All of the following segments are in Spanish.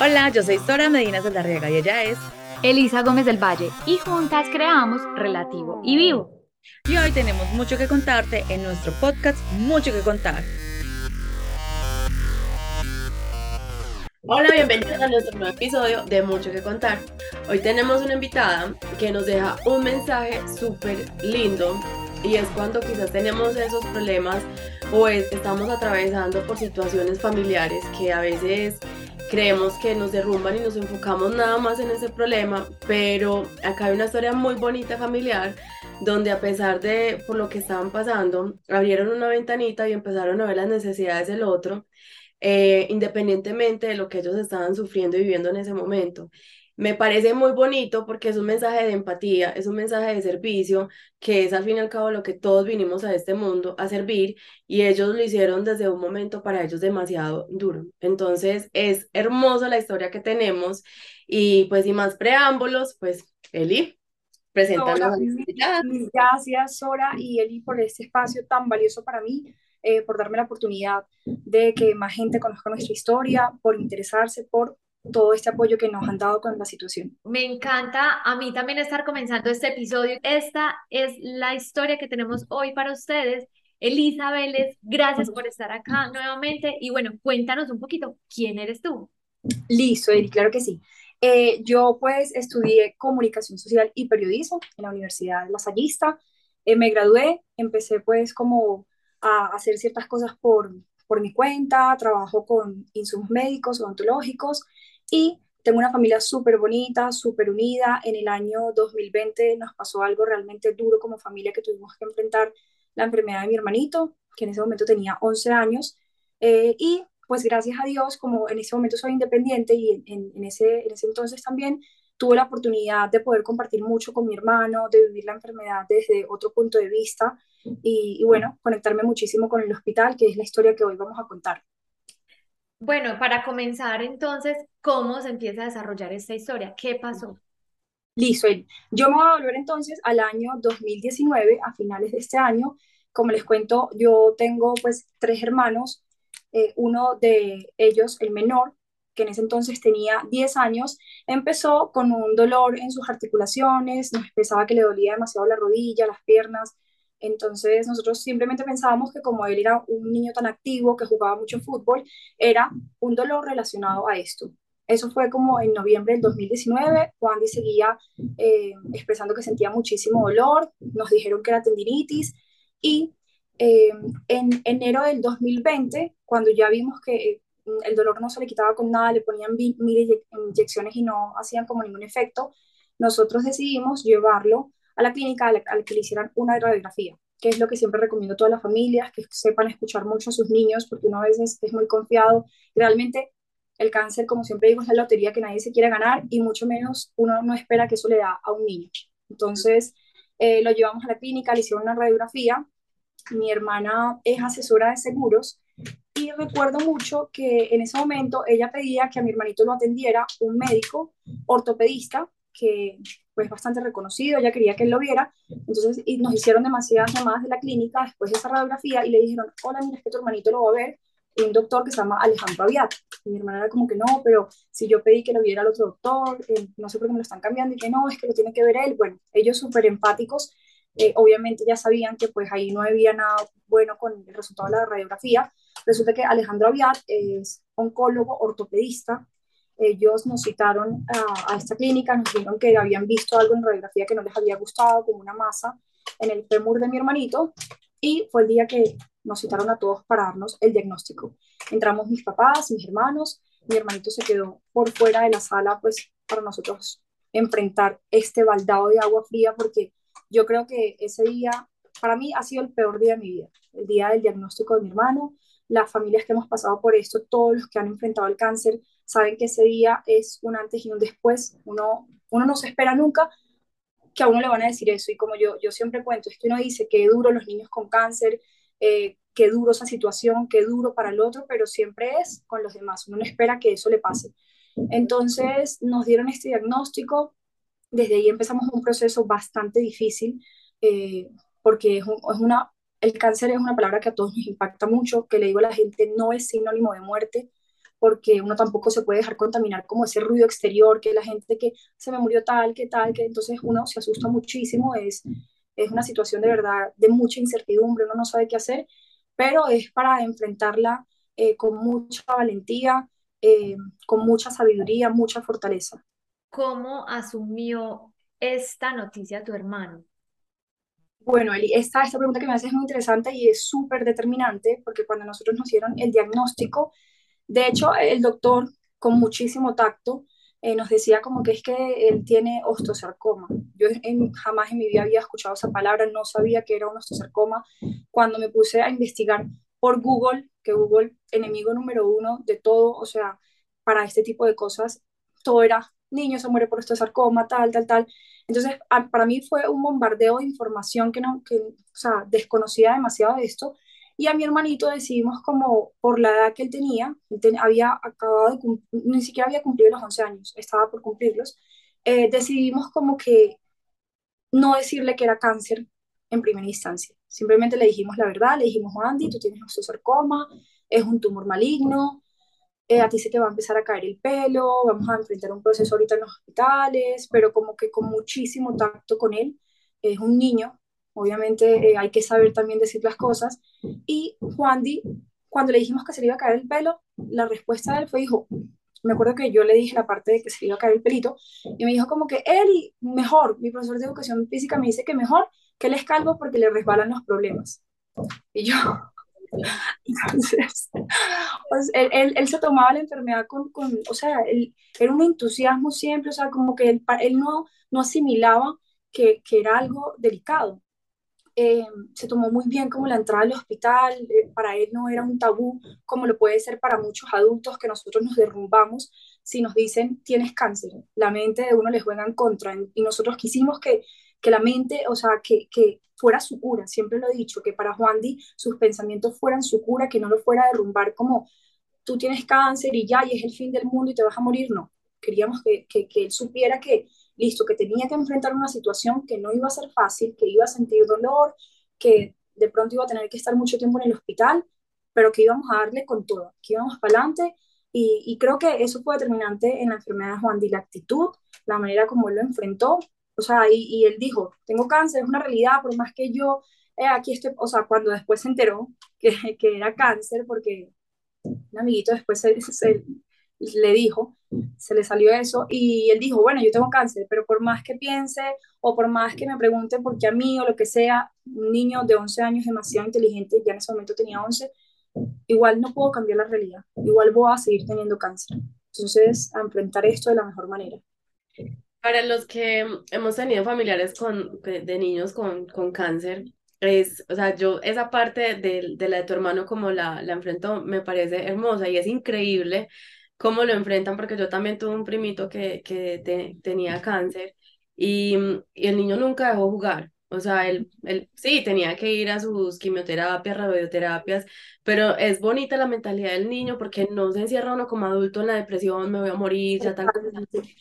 Hola, yo soy Sora Medina Saldarriaga y ella es Elisa Gómez del Valle y juntas creamos Relativo y Vivo. Y hoy tenemos mucho que contarte en nuestro podcast Mucho que contar. Hola, bienvenidos a nuestro nuevo episodio de Mucho que contar. Hoy tenemos una invitada que nos deja un mensaje súper lindo y es cuando quizás tenemos esos problemas o estamos atravesando por situaciones familiares que a veces creemos que nos derrumban y nos enfocamos nada más en ese problema, pero acá hay una historia muy bonita familiar donde a pesar de por lo que estaban pasando, abrieron una ventanita y empezaron a ver las necesidades del otro, eh, independientemente de lo que ellos estaban sufriendo y viviendo en ese momento me parece muy bonito porque es un mensaje de empatía, es un mensaje de servicio, que es al fin y al cabo lo que todos vinimos a este mundo a servir y ellos lo hicieron desde un momento para ellos demasiado duro. Entonces es hermosa la historia que tenemos y pues sin más preámbulos, pues Eli, preséntanos. Gracias Sora y Eli por este espacio tan valioso para mí. Eh, por darme la oportunidad de que más gente conozca nuestra historia, por interesarse, por todo este apoyo que nos han dado con la situación. Me encanta a mí también estar comenzando este episodio. Esta es la historia que tenemos hoy para ustedes. Elisa Vélez, gracias por estar acá nuevamente. Y bueno, cuéntanos un poquito, ¿quién eres tú? Listo, Eri, claro que sí. Eh, yo pues estudié comunicación social y periodismo en la Universidad de La Sallista. Eh, me gradué, empecé pues como a hacer ciertas cosas por, por mi cuenta, trabajo con insumos médicos, odontológicos y tengo una familia súper bonita, súper unida. En el año 2020 nos pasó algo realmente duro como familia que tuvimos que enfrentar la enfermedad de mi hermanito, que en ese momento tenía 11 años. Eh, y pues gracias a Dios, como en ese momento soy independiente y en, ese, en ese entonces también tuve la oportunidad de poder compartir mucho con mi hermano, de vivir la enfermedad desde otro punto de vista y, y bueno, conectarme muchísimo con el hospital, que es la historia que hoy vamos a contar. Bueno, para comenzar entonces, ¿cómo se empieza a desarrollar esta historia? ¿Qué pasó? Listo, yo me voy a volver entonces al año 2019, a finales de este año. Como les cuento, yo tengo pues tres hermanos, eh, uno de ellos, el menor, que en ese entonces tenía 10 años, empezó con un dolor en sus articulaciones, nos pensaba que le dolía demasiado la rodilla, las piernas, entonces nosotros simplemente pensábamos que como él era un niño tan activo, que jugaba mucho fútbol, era un dolor relacionado a esto. Eso fue como en noviembre del 2019, Juan seguía eh, expresando que sentía muchísimo dolor, nos dijeron que era tendinitis y eh, en enero del 2020, cuando ya vimos que el dolor no se le quitaba con nada, le ponían mil inyecciones y no hacían como ningún efecto, nosotros decidimos llevarlo a la clínica al, que le hicieran una radiografía, que es lo que siempre recomiendo a todas las familias, que sepan escuchar mucho a sus niños, porque uno a veces es muy confiado. realmente el cáncer, como siempre digo, es la lotería que nadie se quiere ganar y mucho menos uno no espera que eso le da a un niño. Entonces, eh, lo llevamos a la clínica, le hicieron una radiografía. Mi hermana es asesora de seguros y recuerdo mucho que en ese momento ella pedía que a mi hermanito lo atendiera un médico ortopedista que pues bastante reconocido, ella quería que él lo viera, entonces y nos hicieron demasiadas llamadas de la clínica después de esa radiografía y le dijeron, hola, mira, es que tu hermanito lo va a ver, un doctor que se llama Alejandro Aviat. Y mi hermana era como que no, pero si yo pedí que lo viera el otro doctor, eh, no sé por qué me lo están cambiando, y que no, es que lo tiene que ver él. Bueno, ellos súper empáticos, eh, obviamente ya sabían que pues ahí no había nada bueno con el resultado de la radiografía. Resulta que Alejandro Aviat es oncólogo ortopedista, ellos nos citaron a, esta clínica, nos dijeron que habían visto algo en radiografía que no les había gustado, como una masa en el fémur de mi hermanito, y fue el día que nos citaron a todos para darnos el diagnóstico. Entramos mis papás, mis hermanos, mi hermanito se quedó por fuera de la sala, pues para nosotros enfrentar este baldado de agua fría, porque yo creo que ese día, para mí, ha sido el peor día de mi vida, el día del diagnóstico de mi hermano, las familias que hemos pasado por esto, todos los que han enfrentado el cáncer, saben que ese día es un antes y un después. Uno, uno no se espera nunca que a uno le van a decir eso. Y como yo, yo siempre cuento, es que uno dice que duro los niños con cáncer, eh, qué duro esa situación, qué duro para el otro, pero siempre es con los demás. Uno no espera que eso le pase. Entonces nos dieron este diagnóstico. Desde ahí empezamos un proceso bastante difícil eh, porque es, es una el cáncer es una palabra que a todos nos impacta mucho, que le digo a la gente no es sinónimo de muerte, porque uno tampoco se puede dejar contaminar como ese ruido exterior, que la gente que se me murió tal, que tal, que entonces uno se asusta muchísimo, es, es una situación de verdad de mucha incertidumbre, uno no sabe qué hacer, pero es para enfrentarla eh, con mucha valentía, eh, con mucha sabiduría, mucha fortaleza. ¿Cómo asumió esta noticia tu hermano? Bueno, Eli, esta, esta pregunta que me haces es muy interesante y es súper determinante porque cuando nosotros nos dieron el diagnóstico, de hecho, el doctor, con muchísimo tacto, eh, nos decía como que es que él tiene osteosarcoma. Yo jamás en mi vida había escuchado esa palabra, no sabía que era un osteosarcoma. Cuando me puse a investigar por Google, que Google, enemigo número uno de todo, o sea, para este tipo de cosas, todo era niño se muere por osteosarcoma, tal, tal, tal. Entonces, para mí fue un bombardeo de información que, no, que, o sea, desconocía demasiado de esto. Y a mi hermanito decidimos como, por la edad que él tenía, había acabado ni siquiera había cumplido los 11 años, estaba por cumplirlos, eh, decidimos como que no decirle que era cáncer en primera instancia. Simplemente le dijimos la verdad, le dijimos, Andy, tú tienes osteosarcoma, es un tumor maligno, eh, a ti se te va a empezar a caer el pelo, vamos a enfrentar un proceso ahorita en los hospitales, pero como que con muchísimo tacto con él, es un niño, obviamente eh, hay que saber también decir las cosas. Y Juan Di, cuando le dijimos que se le iba a caer el pelo, la respuesta de él fue, dijo, me acuerdo que yo le dije la parte de que se le iba a caer el pelito, y me dijo como que él, mejor, mi profesor de educación física me dice que mejor que él es calvo porque le resbalan los problemas. Y yo, entonces, pues, él, él, él, se tomaba la enfermedad con, con o sea, él, era un entusiasmo siempre, o sea, como que él, él no, no asimilaba que, que era algo delicado. Eh, se tomó muy bien como la entrada al hospital, eh, para él no era un tabú como lo puede ser para muchos adultos que nosotros nos derrumbamos si nos dicen tienes cáncer, la mente de uno les juega en contra y nosotros quisimos que, que la mente, o sea, que, que fuera su cura, siempre lo he dicho, que para Juan Di sus pensamientos fueran su cura, que no lo fuera a derrumbar como tú tienes cáncer y ya, y es el fin del mundo y te vas a morir, no. Queríamos que, que, que él supiera que listo, que tenía que enfrentar una situación que no iba a ser fácil, que iba a sentir dolor, que de pronto iba a tener que estar mucho tiempo en el hospital, pero que íbamos a darle con todo, que íbamos para adelante. Y, creo que eso fue determinante en la enfermedad de Juan Di, la actitud, la manera como él lo enfrentó. O sea, y, él dijo, tengo cáncer, es una realidad, por más que yo eh, aquí estoy, o sea, cuando después se enteró que, que era cáncer, porque un amiguito después se, se, le dijo, se le salió eso y él dijo, bueno, yo tengo cáncer, pero por más que piense o por más que me pregunte por qué a mí o lo que sea, un niño de 11 años demasiado inteligente, ya en ese momento tenía 11, igual no puedo cambiar la realidad, igual voy a seguir teniendo cáncer. Entonces, a enfrentar esto de la mejor manera. Para los que hemos tenido familiares con, de niños con, con cáncer, es, o sea, yo esa parte de, de la de tu hermano como la, la enfrentó me parece hermosa y es increíble cómo lo enfrentan, porque yo también tuve un primito que, que tenía cáncer y, y, el niño nunca dejó jugar. O sea, él, él sí tenía que ir a sus quimioterapias, radioterapias, pero es bonita la mentalidad del niño porque no se encierra uno como adulto en la depresión, me voy a morir, ya tal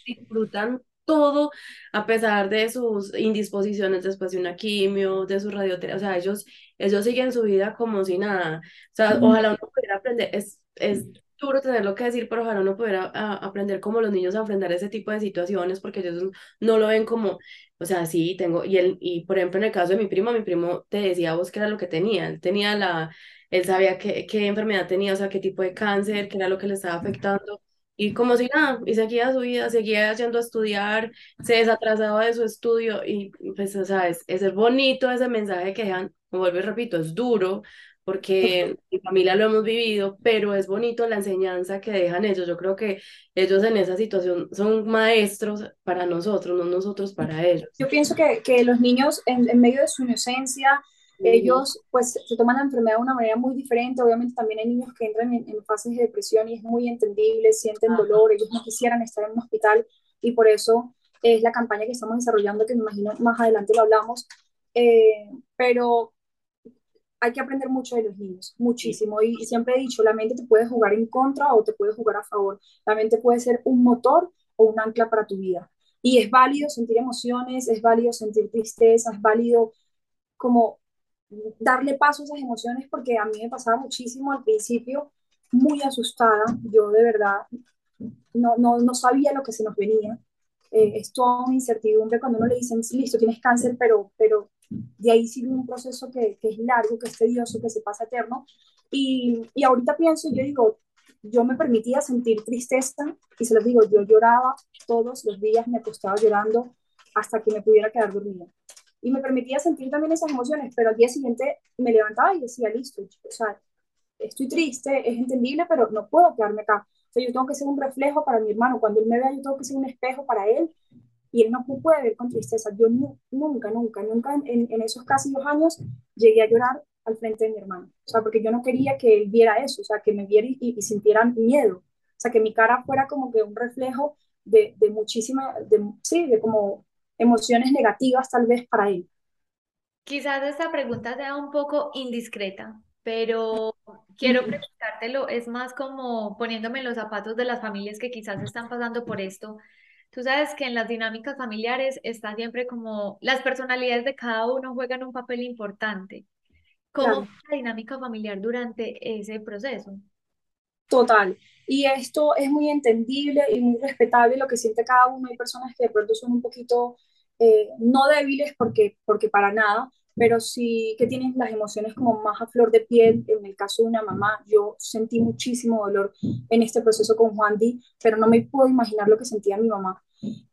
disfrutan todo a pesar de sus indisposiciones después de una quimio, de su radioterapia, o sea, ellos, ellos siguen su vida como si nada. O sea, ojalá uno pudiera aprender, es, es duro tenerlo que decir, pero ojalá uno pudiera aprender como los niños a enfrentar ese tipo de situaciones, porque ellos no lo ven como, o sea, sí, tengo, y él, y por ejemplo, en el caso de mi primo, mi primo te decía vos qué era lo que tenía, él tenía la, él sabía qué, qué enfermedad tenía, o sea, qué tipo de cáncer, qué era lo que le estaba afectando, y como si nada, y seguía su vida, seguía haciendo estudiar, se desatrasaba de su estudio, y pues, o sea, es, es bonito ese mensaje que dejan, como vuelvo y repito, es duro, porque mi familia lo hemos vivido, pero es bonito la enseñanza que dejan ellos. Yo creo que ellos en esa situación son maestros para nosotros, no nosotros para ellos. Yo pienso que, que los niños en, en, medio de su inocencia, ellos pues se toman la enfermedad de una manera muy diferente. Obviamente también hay niños que entran en, en fases de depresión y es muy entendible, sienten dolor, ellos no quisieran estar en un hospital y por eso es la campaña que estamos desarrollando, que me imagino más adelante lo hablamos. Eh, pero hay que aprender mucho de los niños, muchísimo. Y, siempre he dicho, la mente te puede jugar en contra o te puede jugar a favor. La mente puede ser un motor o un ancla para tu vida. Y es válido sentir emociones, es válido sentir tristeza, es válido como darle paso a esas emociones porque a mí me pasaba muchísimo al principio muy asustada, yo de verdad no, no, no sabía lo que se nos venía. Eh, es toda una incertidumbre cuando uno le dicen, listo, tienes cáncer, pero, pero de ahí sigue un proceso que, es largo, que es tedioso, que se pasa eterno. Y, y ahorita pienso, yo digo, yo me permitía sentir tristeza y se los digo, yo lloraba todos los días, me acostaba llorando hasta que me pudiera quedar dormida. Y me permitía sentir también esas emociones, pero al día siguiente me levantaba y decía, listo, o sea, estoy triste, es entendible, pero no puedo quedarme acá. O sea, yo tengo que ser un reflejo para mi hermano. Cuando él me vea, yo tengo que ser un espejo para él. Y él no puede ver con tristeza. Yo nunca, nunca, nunca en, en, esos casi dos años llegué a llorar al frente de mi hermano. O sea, porque yo no quería que él viera eso, o sea, que me viera y, y, sintiera miedo. O sea, que mi cara fuera como que un reflejo de, de muchísima, de, sí, de como emociones negativas tal vez para él. Quizás esta pregunta sea un poco indiscreta, pero quiero preguntártelo, es más como poniéndome en los zapatos de las familias que quizás están pasando por esto. Tú sabes que en las dinámicas familiares está siempre como las personalidades de cada uno juegan un papel importante. ¿Cómo es la dinámica familiar durante ese proceso? Total. Y esto es muy entendible y muy respetable lo que siente cada uno. Hay personas que de pronto son un poquito eh, no débiles porque, porque para nada, pero sí que tienen las emociones como más a flor de piel. En el caso de una mamá, yo sentí muchísimo dolor en este proceso con Juan Di, pero no me puedo imaginar lo que sentía mi mamá.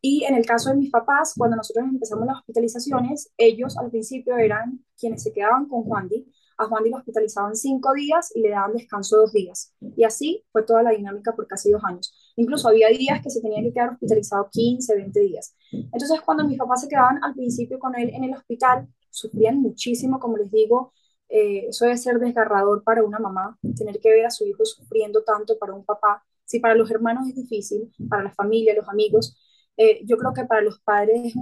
Y en el caso de mis papás, cuando nosotros empezamos las hospitalizaciones, ellos al principio eran quienes se quedaban con Juan Di, a Juan Di lo hospitalizaban cinco días y le daban descanso dos días. Y así fue toda la dinámica por casi dos años. Incluso había días que se tenía que quedar hospitalizado 15, 20 días. Entonces, cuando mis papás se quedaban al principio con él en el hospital, sufrían muchísimo, como les digo, eh, eso debe ser desgarrador para una mamá, tener que ver a su hijo sufriendo tanto para un papá. Si para los hermanos es difícil, para la familia, los amigos, eh, yo creo que para los padres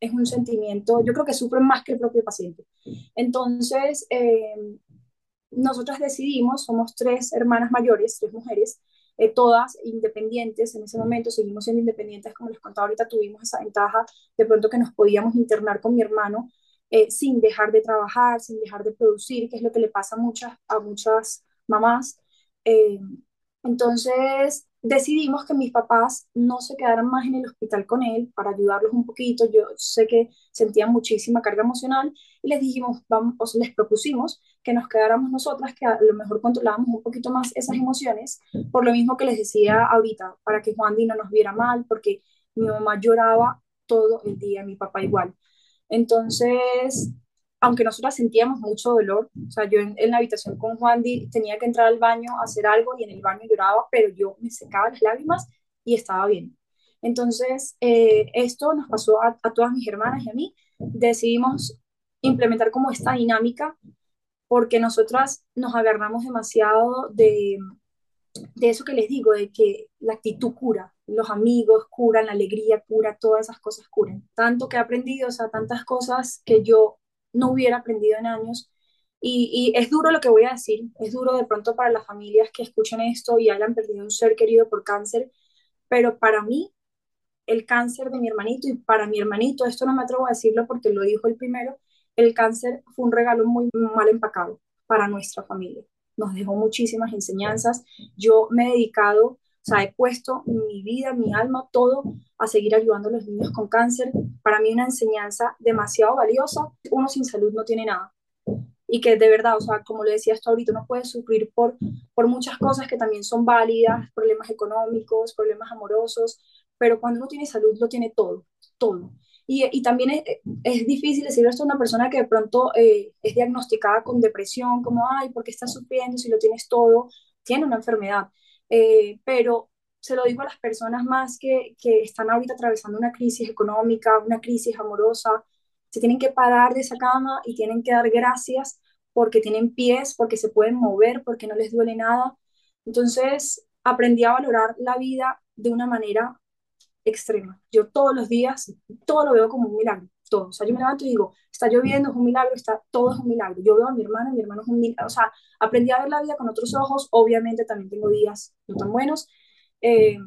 es un, sentimiento, yo creo que sufren más que el propio paciente. Entonces, eh, nosotras decidimos, somos tres hermanas mayores, tres mujeres, eh, todas independientes en ese momento, seguimos siendo independientes, como les contaba ahorita, tuvimos esa ventaja de pronto que nos podíamos internar con mi hermano eh, sin dejar de trabajar, sin dejar de producir, que es lo que le pasa a muchas, a muchas mamás. entonces, decidimos que mis papás no se quedaran más en el hospital con él para ayudarlos un poquito. Yo sé que sentían muchísima carga emocional y les dijimos, vamos, les propusimos que nos quedáramos nosotras, que a lo mejor controlábamos un poquito más esas emociones, por lo mismo que les decía ahorita, para que Juan Di no nos viera mal, porque mi mamá lloraba todo el día, mi papá igual. Entonces, aunque nosotras sentíamos mucho dolor, o sea, yo en, la habitación con Juan Di tenía que entrar al baño a hacer algo y en el baño lloraba, pero yo me secaba las lágrimas y estaba bien. Entonces, eh, esto nos pasó a, a, todas mis hermanas y a mí. Decidimos implementar como esta dinámica porque nosotras nos agarramos demasiado de, de eso que les digo, de que la actitud cura, los amigos curan, la alegría cura, todas esas cosas curan. Tanto que he aprendido, o sea, tantas cosas que yo no hubiera aprendido en años. Y, es duro lo que voy a decir, es duro de pronto para las familias que escuchen esto y hayan perdido un ser querido por cáncer, pero para mí, el cáncer de mi hermanito y para mi hermanito, esto no me atrevo a decirlo porque lo dijo el primero, el cáncer fue un regalo muy mal empacado para nuestra familia. Nos dejó muchísimas enseñanzas. Yo me he dedicado o sea, he puesto mi vida, mi alma, todo a seguir ayudando a los niños con cáncer. Para mí una enseñanza demasiado valiosa. Uno sin salud no tiene nada. Y que de verdad, o sea, como le decía hasta ahorita, uno puede sufrir por, por muchas cosas que también son válidas, problemas económicos, problemas amorosos, pero cuando uno tiene salud lo tiene todo, todo. Y, y también es, es, difícil decirle esto a una persona que de pronto eh, es diagnosticada con depresión, como, ay, ¿por qué estás sufriendo si lo tienes todo? Tiene una enfermedad. Eh, pero se lo digo a las personas más que, que están ahorita atravesando una crisis económica, una crisis amorosa, se tienen que parar de esa cama y tienen que dar gracias porque tienen pies, porque se pueden mover, porque no les duele nada. Entonces aprendí a valorar la vida de una manera extrema. Yo todos los días, todo lo veo como un milagro, todo. O sea, yo me levanto y digo, está lloviendo, es un milagro, está, todo es un milagro. Yo veo a mi hermano, mi hermano es un milagro. O sea, aprendí a ver la vida con otros ojos. Obviamente también tengo días no tan buenos. Eh,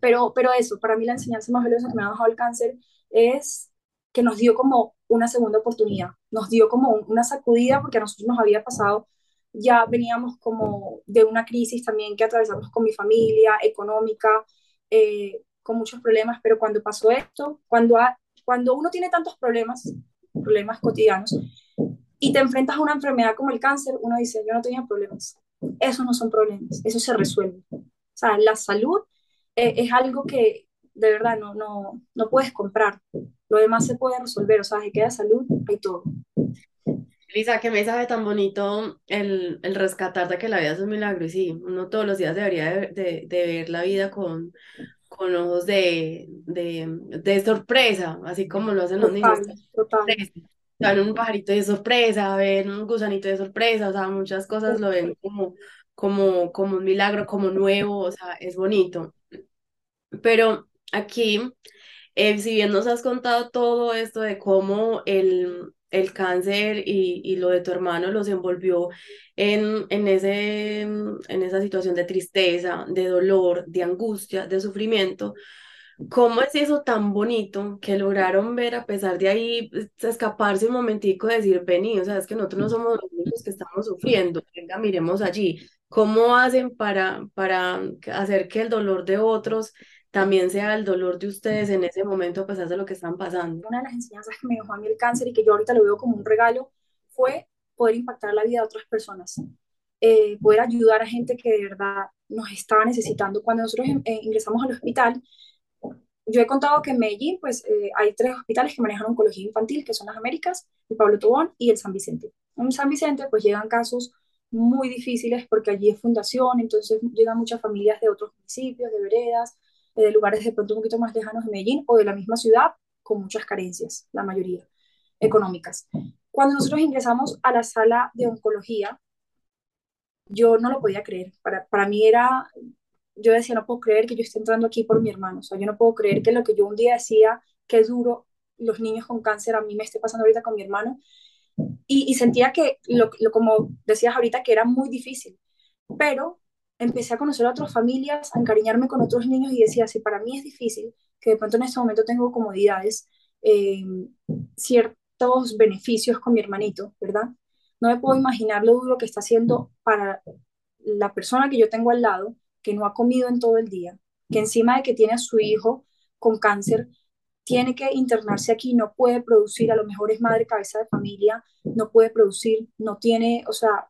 pero, pero eso, para mí la enseñanza más valiosa que me ha dejado el cáncer es que nos dio como una segunda oportunidad, nos dio como una sacudida porque a nosotros nos había pasado ya veníamos como de una crisis también que atravesamos con mi familia, económica, eh, con muchos problemas, pero cuando pasó esto, cuando, cuando uno tiene tantos problemas, problemas cotidianos, y te enfrentas a una enfermedad como el cáncer, uno dice, yo no tenía problemas. Eso no son problemas, eso se resuelve. O sea, la salud eh, es algo que de verdad no, no, no puedes comprar. Lo demás se puede resolver, o sea, si queda salud, hay todo. Lisa, qué mensaje tan bonito el, el rescatar de que la vida es un milagro y sí, uno todos los días debería de, de, ver la vida con, con ojos de, de, de, sorpresa, así como lo hacen los niños. Total. Un pajarito de sorpresa, ven un gusanito de sorpresa, o sea, muchas cosas lo ven como, como, como un milagro, como nuevo, o sea, es bonito. Pero aquí, eh, si bien nos has contado todo esto de cómo el, el cáncer y, y, lo de tu hermano los envolvió en, en, ese, en esa situación de tristeza, de dolor, de angustia, de sufrimiento. ¿Cómo es eso tan bonito que lograron ver a pesar de ahí pues, escaparse un momentico y decir, vení, o sea, es que nosotros no somos los únicos que estamos sufriendo, venga, miremos allí. ¿Cómo hacen para, para hacer que el dolor de otros también sea el dolor de ustedes en ese momento a pesar de lo que están pasando. Una de las enseñanzas que me dejó a mí el cáncer y que yo ahorita lo veo como un regalo fue poder impactar la vida de otras personas, eh, poder ayudar a gente que de verdad nos estaba necesitando. Cuando nosotros eh, ingresamos al hospital, yo he contado que en Medellín pues eh, hay tres hospitales que manejan oncología infantil, que son las Américas, el Pablo Tobón y el San Vicente. En San Vicente pues llegan casos muy difíciles porque allí es fundación, entonces llegan muchas familias de otros municipios, de veredas, de lugares de pronto un poquito más lejanos de Medellín o de la misma ciudad con muchas carencias, la mayoría económicas. Cuando nosotros ingresamos a la sala de oncología, yo no lo podía creer. Para, para mí era, yo decía, no puedo creer que yo esté entrando aquí por mi hermano. O sea, yo no puedo creer que lo que yo un día decía, que duro, los niños con cáncer, a mí me esté pasando ahorita con mi hermano. Y, y sentía que, lo, lo, como decías ahorita, que era muy difícil. Pero empecé a conocer a otras familias, a encariñarme con otros niños y decía, si para mí es difícil, que de pronto en este momento tengo comodidades, eh, ciertos beneficios con mi hermanito, ¿verdad? No me puedo imaginar lo duro que está haciendo para la persona que yo tengo al lado, que no ha comido en todo el día, que encima de que tiene a su hijo con cáncer, tiene que internarse aquí, no puede producir, a lo mejor es madre cabeza de familia, no puede producir, no tiene, o sea,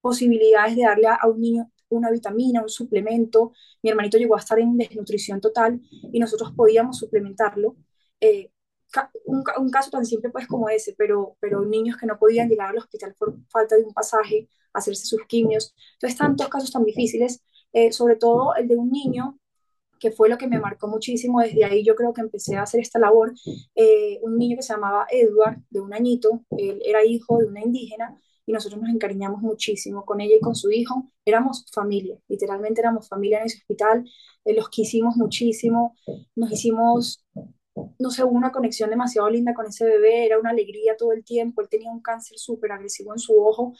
posibilidades de darle a un niño una vitamina, un suplemento. Mi hermanito llegó a estar en desnutrición total y nosotros podíamos suplementarlo. Eh, un, caso tan simple pues como ese, pero, pero niños que no podían llegar al hospital por falta de un pasaje, hacerse sus quimios. Entonces, tantos casos tan difíciles, eh, sobre todo el de un niño que fue lo que me marcó muchísimo, desde ahí yo creo que empecé a hacer esta labor, eh, un niño que se llamaba Edward, de un añito, él era hijo de una indígena, y nosotros nos encariñamos muchísimo con ella y con su hijo. Éramos familia, literalmente éramos familia en ese hospital, eh, los quisimos muchísimo, nos hicimos, no sé, una conexión demasiado linda con ese bebé, era una alegría todo el tiempo, él tenía un cáncer súper agresivo en su ojo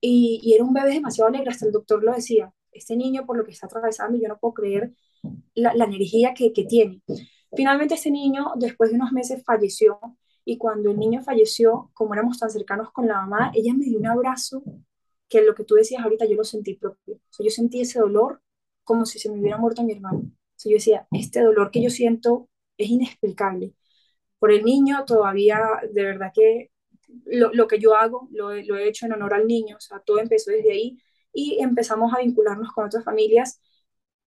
y, y, era un bebé demasiado alegre, hasta el doctor lo decía, este niño por lo que está atravesando, yo no puedo creer la, la energía que, que tiene. Finalmente este niño, después de unos meses, falleció y cuando el niño falleció, como éramos tan cercanos con la mamá, ella me dio un abrazo que lo que tú decías ahorita yo lo sentí propio. O sea, yo sentí ese dolor como si se me hubiera muerto mi hermano. O sea, yo decía, este dolor que yo siento es inexplicable. Por el niño todavía, de verdad que lo, lo que yo hago lo, lo, he hecho en honor al niño. O sea, todo empezó desde ahí y empezamos a vincularnos con otras familias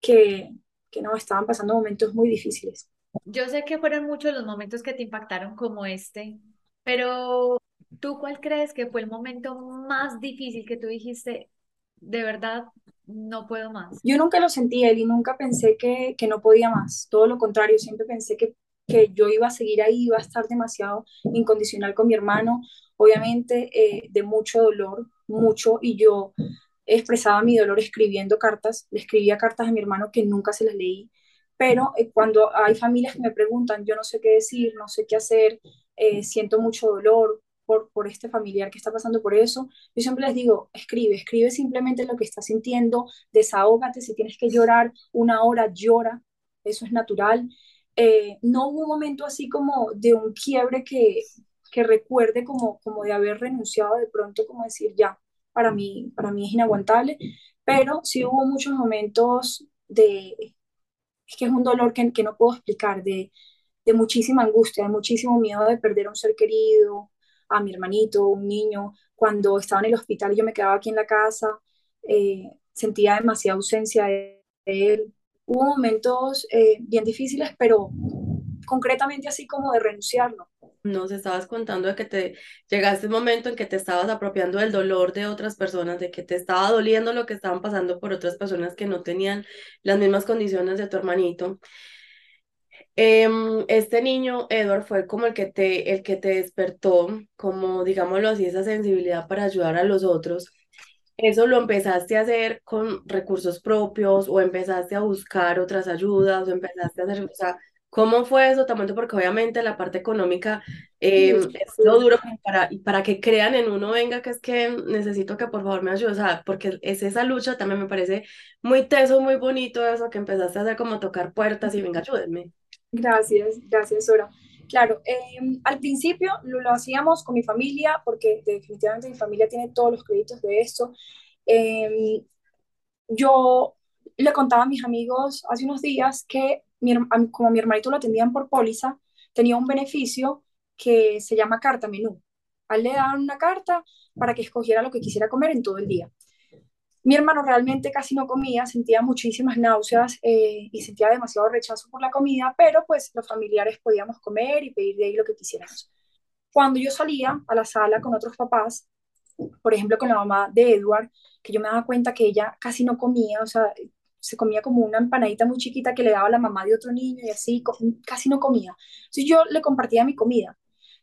que, que nos estaban pasando momentos muy difíciles. Yo sé que fueron muchos los momentos que te impactaron como este, pero ¿tú cuál crees que fue el momento más difícil que tú dijiste, de verdad, no puedo más? Yo nunca lo sentí, Eli, nunca pensé que, que no podía más, todo lo contrario, siempre pensé que, que yo iba a seguir ahí, iba a estar demasiado incondicional con mi hermano, obviamente eh, de mucho dolor, mucho, y yo expresaba mi dolor escribiendo cartas, le escribía cartas a mi hermano que nunca se las leí, pero eh, cuando hay familias que me preguntan, yo no sé qué decir, no sé qué hacer, eh, siento mucho dolor por, por este familiar que está pasando por eso, yo siempre les digo, escribe, escribe simplemente lo que estás sintiendo, desahógate, si tienes que llorar una hora, llora, eso es natural. Eh, no hubo un momento así como de un quiebre que, que recuerde como, como de haber renunciado de pronto, como decir, ya, para mí, para mí es inaguantable, pero sí hubo muchos momentos de, es que es un dolor que, que no puedo explicar, de, de muchísima angustia, de muchísimo miedo de perder a un ser querido, a mi hermanito, un niño. Cuando estaba en el hospital yo me quedaba aquí en la casa, eh, sentía demasiada ausencia de, él. Hubo momentos eh, bien difíciles, pero concretamente así como de renunciarlo. Nos estabas contando de que te llegaste un momento en que te estabas apropiando del dolor de otras personas, de que te estaba doliendo lo que estaban pasando por otras personas que no tenían las mismas condiciones de tu hermanito. Em, este niño, Edward, fue como el que te, el que te despertó, como digámoslo así, esa sensibilidad para ayudar a los otros. ¿Eso lo empezaste a hacer con recursos propios o empezaste a buscar otras ayudas o empezaste a hacer, o ¿cómo fue eso también? Porque obviamente la parte económica em, es lo duro para, para que crean en uno, venga, que es que necesito que por favor me ayudes, o sea, porque es esa lucha también me parece muy teso, muy bonito eso que empezaste a hacer como tocar puertas y venga, ayúdenme. Gracias, gracias, Sora. Claro, em, al principio lo, hacíamos con mi familia, porque definitivamente mi familia tiene todos los créditos de esto. Em, yo le contaba a mis amigos hace unos días que como mi hermanito lo atendían por póliza, tenía un beneficio que se llama carta menú. A él le daban una carta para que escogiera lo que quisiera comer en todo el día. Mi hermano realmente casi no comía, sentía muchísimas náuseas eh, y sentía demasiado rechazo por la comida, pero pues los familiares podíamos comer y pedir de ahí lo que quisiéramos. Cuando yo salía a la sala con otros papás, por ejemplo con la mamá de Edward, que yo me daba cuenta que ella casi no comía, o sea, se comía como una empanadita muy chiquita que le daba la mamá de otro niño y así, casi no comía. Entonces yo le compartía mi comida,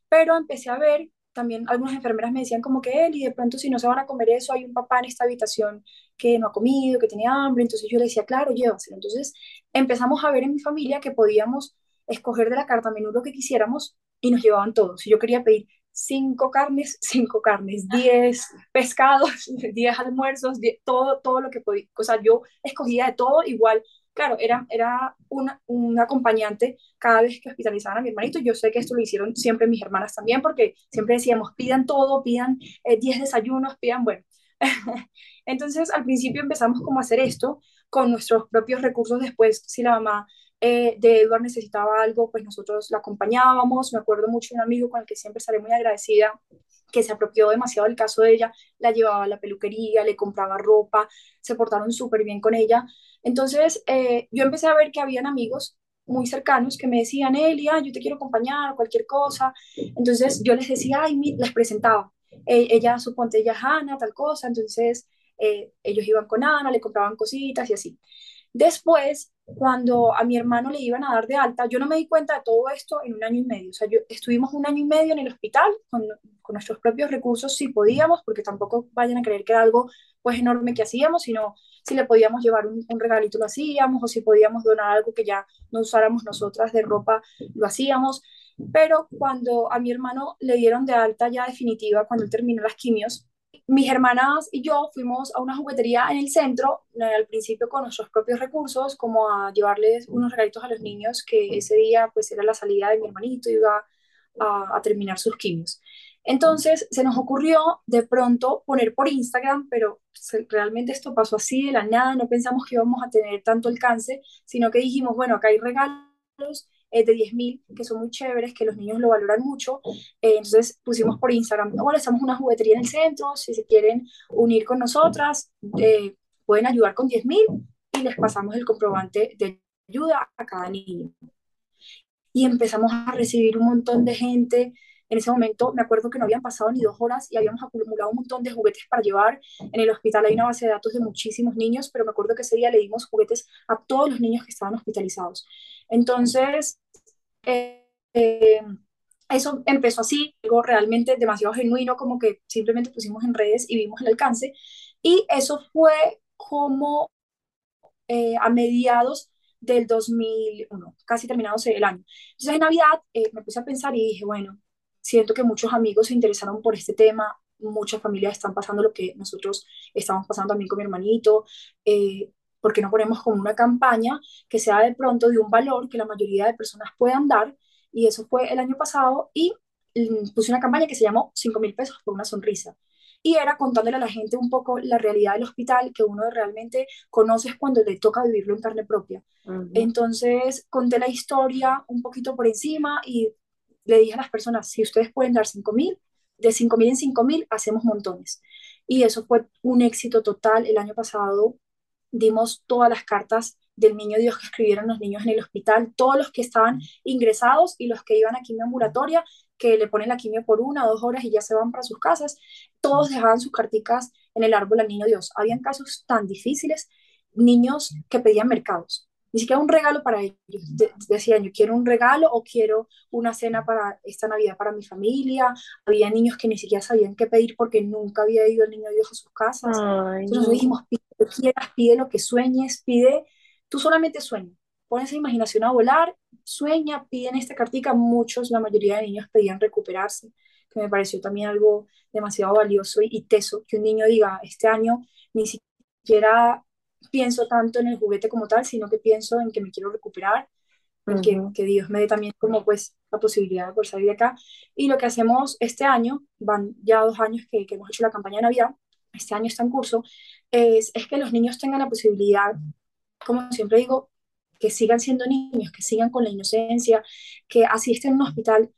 pero empecé a ver también algunas enfermeras me decían como que él, y de pronto si no se van a comer eso, hay un papá en esta habitación que no ha comido, que tenía hambre, entonces yo le decía, claro, llévaselo. Entonces empezamos a ver en mi familia que podíamos escoger de la carta menú lo que quisiéramos y nos llevaban todos. Si yo quería pedir cinco carnes, cinco carnes, diez pescados, diez almuerzos, todo, todo lo que podía, o sea, yo escogía de todo igual claro, era, era una, un acompañante cada vez que hospitalizaban a mi hermanito. Yo sé que esto lo hicieron siempre mis hermanas también, porque siempre decíamos, pidan todo, pidan 10 eh, desayunos, pidan, bueno. Entonces, al principio empezamos como a hacer esto con nuestros propios recursos. Después, si la mamá eh, de Edward necesitaba algo, pues nosotros la acompañábamos. Me acuerdo mucho de un amigo con el que siempre estaré muy agradecida, que se apropió demasiado del caso de ella, la llevaba a la peluquería, le compraba ropa, se portaron súper bien con ella. Entonces, eh, yo empecé a ver que habían amigos muy cercanos que me decían, Elia, yo te quiero acompañar, cualquier cosa. Entonces, yo les decía, ay, les presentaba. E, ella, suponte, ella es Ana, tal cosa. Entonces, eh, ellos iban con Ana, le compraban cositas y así. Después, cuando a mi hermano le iban a dar de alta, yo no me di cuenta de todo esto en un año y medio. O sea, yo, estuvimos un año y medio en el hospital con, con nuestros propios recursos, si podíamos, porque tampoco vayan a creer que era algo pues enorme que hacíamos, sino si le podíamos llevar un, un, regalito lo hacíamos, o si podíamos donar algo que ya no usáramos nosotras de ropa, lo hacíamos. Pero cuando a mi hermano le dieron de alta ya definitiva, cuando él terminó las quimios, mis hermanas y yo fuimos a una juguetería en el centro, eh, al principio con nuestros propios recursos, como a llevarles unos regalitos a los niños, que ese día pues era la salida de mi hermanito, iba a, a terminar sus quimios. Entonces se nos ocurrió de pronto poner por Instagram, pero realmente esto pasó así de la nada, no pensamos que íbamos a tener tanto alcance, sino que dijimos, bueno, acá hay regalos eh, de 10.000 que son muy chéveres, que los niños lo valoran mucho, eh, entonces pusimos por Instagram, bueno, estamos una juguetería en el centro, si se quieren unir con nosotras, eh, pueden ayudar con 10.000 y les pasamos el comprobante de ayuda a cada niño. Y empezamos a recibir un montón de gente, en ese momento me acuerdo que no habían pasado ni dos horas y habíamos acumulado un montón de juguetes para llevar. En el hospital hay una base de datos de muchísimos niños, pero me acuerdo que ese día le dimos juguetes a todos los niños que estaban hospitalizados. Entonces, eh, eh, eso empezó así, algo realmente demasiado genuino, como que simplemente pusimos en redes y vimos el alcance. Y eso fue como eh, a mediados del 2001, casi terminado el año. Entonces en Navidad me puse a pensar y dije, bueno, siento que muchos amigos se interesaron por este tema, muchas familias están pasando lo que nosotros estamos pasando también con mi hermanito, eh, porque no ponemos como una campaña que sea de pronto de un valor que la mayoría de personas puedan dar? Y eso fue el año pasado y mm, puse una campaña que se llamó 5 mil pesos por una sonrisa. y era contándole a la gente un poco la realidad del hospital que uno realmente conoce cuando le toca vivirlo en carne propia. Entonces conté la historia un poquito por encima y le dije a las personas, si ustedes pueden dar 5 mil, de 5 mil en 5 mil hacemos montones. Y eso fue un éxito total. El año pasado dimos todas las cartas del niño Dios que escribieron los niños en el hospital, todos los que estaban ingresados y los que iban a quimio ambulatoria, que le ponen la quimio por una o dos horas y ya se van para sus casas, todos dejaban sus carticas en el árbol al niño Dios. Habían casos tan difíciles, niños que pedían mercados, ni siquiera un regalo para ellos. decían, yo quiero un regalo o quiero una cena para esta Navidad para mi familia. Había niños que ni siquiera sabían qué pedir porque nunca había ido el niño Dios a sus casas. Entonces nosotros dijimos, pide lo que quieras, pide lo que sueñes, pide, tú solamente sueña. Pon esa imaginación a volar, sueña, piden esta cartica. Muchos, la mayoría de niños pedían recuperarse, que me pareció también algo demasiado valioso y teso, que un niño diga, este año ni siquiera pienso tanto en el juguete como tal, sino que pienso en que me quiero recuperar, en que, que, Dios me dé también como pues la posibilidad de poder salir de acá. Y lo que hacemos este año, van ya dos años que, que hemos hecho la campaña de Navidad, este año está en curso, es, es que los niños tengan la posibilidad, como siempre digo, que sigan siendo niños, que sigan con la inocencia, que así estén en un hospital,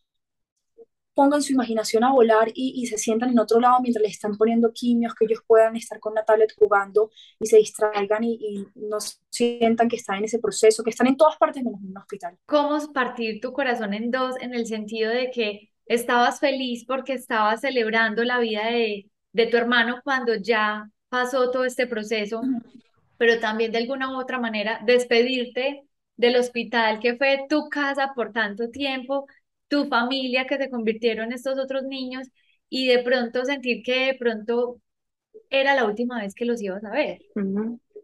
pongan su imaginación a volar y, se sientan en otro lado mientras les están poniendo quimios, que ellos puedan estar con la tablet jugando y se distraigan y, no sientan que están en ese proceso, que están en todas partes menos en un hospital. ¿Cómo partir tu corazón en dos en el sentido de que estabas feliz porque estabas celebrando la vida de, de tu hermano cuando ya pasó todo este proceso, pero también de alguna u otra manera despedirte del hospital que fue tu casa por tanto tiempo tu familia que se convirtieron estos otros niños y de pronto sentir que de pronto era la última vez que los ibas a ver.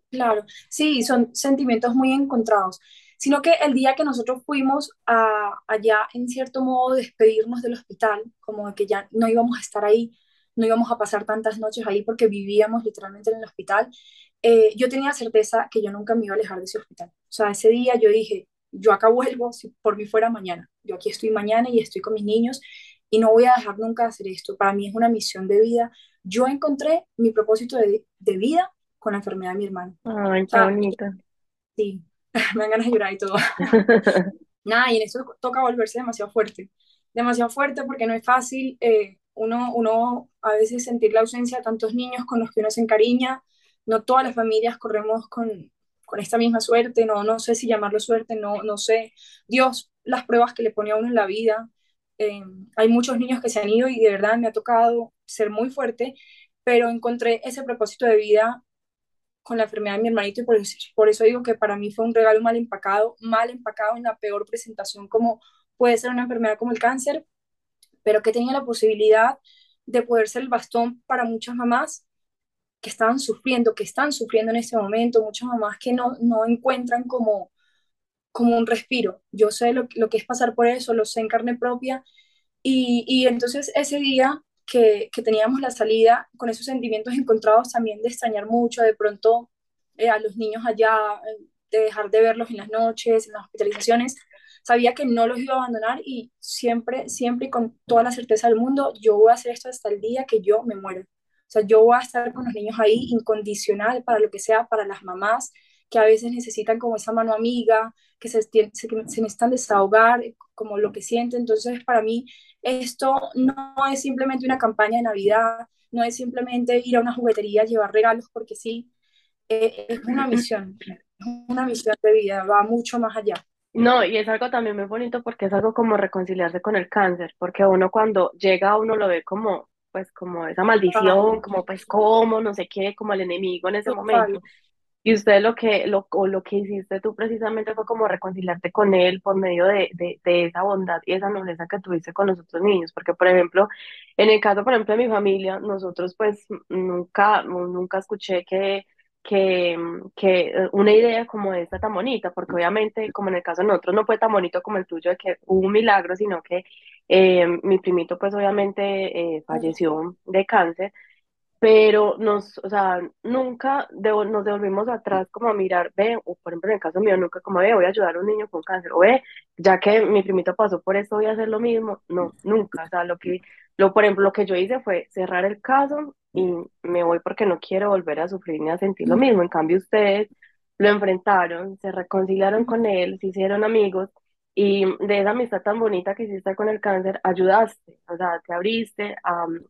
Claro, sí, son sentimientos muy encontrados, sino que el día que nosotros fuimos a, allá, en cierto modo, despedirnos del hospital, como que ya no íbamos a estar ahí, no íbamos a pasar tantas noches ahí porque vivíamos literalmente en el hospital, eh, yo tenía certeza que yo nunca me iba a alejar de ese hospital. O sea, ese día yo dije, yo acá vuelvo, si por mí fuera mañana, yo aquí estoy mañana y estoy con mis niños y no voy a dejar nunca de hacer esto. Para mí es una misión de vida. Yo encontré mi propósito de, de vida con la enfermedad de mi hermano. Ay, qué bonita. Sí, me dan ganas de llorar y todo. Nada, y en eso toca volverse demasiado fuerte. Demasiado fuerte porque no es fácil eh, uno, uno a veces sentir la ausencia de tantos niños con los que uno se encariña. No todas las familias corremos con, con esta misma suerte, no, no sé si llamarlo suerte, no, no sé. Dios, las pruebas que le pone a uno en la vida. Eh, hay muchos niños que se han ido y de verdad me ha tocado ser muy fuerte, pero encontré ese propósito de vida con la enfermedad de mi hermanito y por eso, por eso digo que para mí fue un regalo mal empacado, mal empacado en la peor presentación como puede ser una enfermedad como el cáncer, pero que tenía la posibilidad de poder ser el bastón para muchas mamás que estaban sufriendo, que están sufriendo en este momento, muchas mamás que no, no encuentran como, como un respiro. Yo sé lo, lo que es pasar por eso, lo sé en carne propia. Y, y entonces ese día que, que, teníamos la salida con esos sentimientos encontrados también de extrañar mucho, de pronto eh, a los niños allá, de dejar de verlos en las noches, en las hospitalizaciones, sabía que no los iba a abandonar y siempre, siempre y con toda la certeza del mundo, yo voy a hacer esto hasta el día que yo me muera. O sea, yo voy a estar con los niños ahí incondicional para lo que sea, para las mamás que a veces necesitan como esa mano amiga, que se, se, se necesitan desahogar, como lo que sienten. Entonces, para mí, esto no es simplemente una campaña de Navidad, no es simplemente ir a una juguetería, llevar regalos, porque sí, eh, es una misión, es una misión de vida, va mucho más allá. No, y es algo también muy bonito porque es algo como reconciliarse con el cáncer, porque uno cuando llega uno lo ve como pues como esa maldición, como pues cómo, no sé qué, como el enemigo en ese momento. Y usted lo que, lo, o lo que hiciste tú precisamente fue como reconciliarte con él por medio de, de, de, esa bondad y esa nobleza que tuviste con los otros niños. Porque, por ejemplo, en el caso, por ejemplo, de mi familia, nosotros pues nunca, nunca escuché que que, que eh, una idea como esta tan bonita, porque obviamente, como en el caso de nosotros, no fue tan bonito como el tuyo de que hubo un milagro, sino que eh, mi primito, pues obviamente eh, falleció de cáncer, pero nos, o sea, nunca nos devolvimos atrás como a mirar, ve, o por ejemplo en el caso mío, nunca como, ve, voy a ayudar a un niño con cáncer, o ve, ya que mi primito pasó por esto, voy a hacer lo mismo, no, nunca, o sea, lo que lo, por ejemplo, lo que yo hice fue cerrar el caso y me voy porque no quiero volver a sufrir ni a sentir lo mismo. En cambio, ustedes lo enfrentaron, se reconciliaron con él, se hicieron amigos y de esa amistad tan bonita que hiciste con el cáncer, ayudaste, o sea, te abriste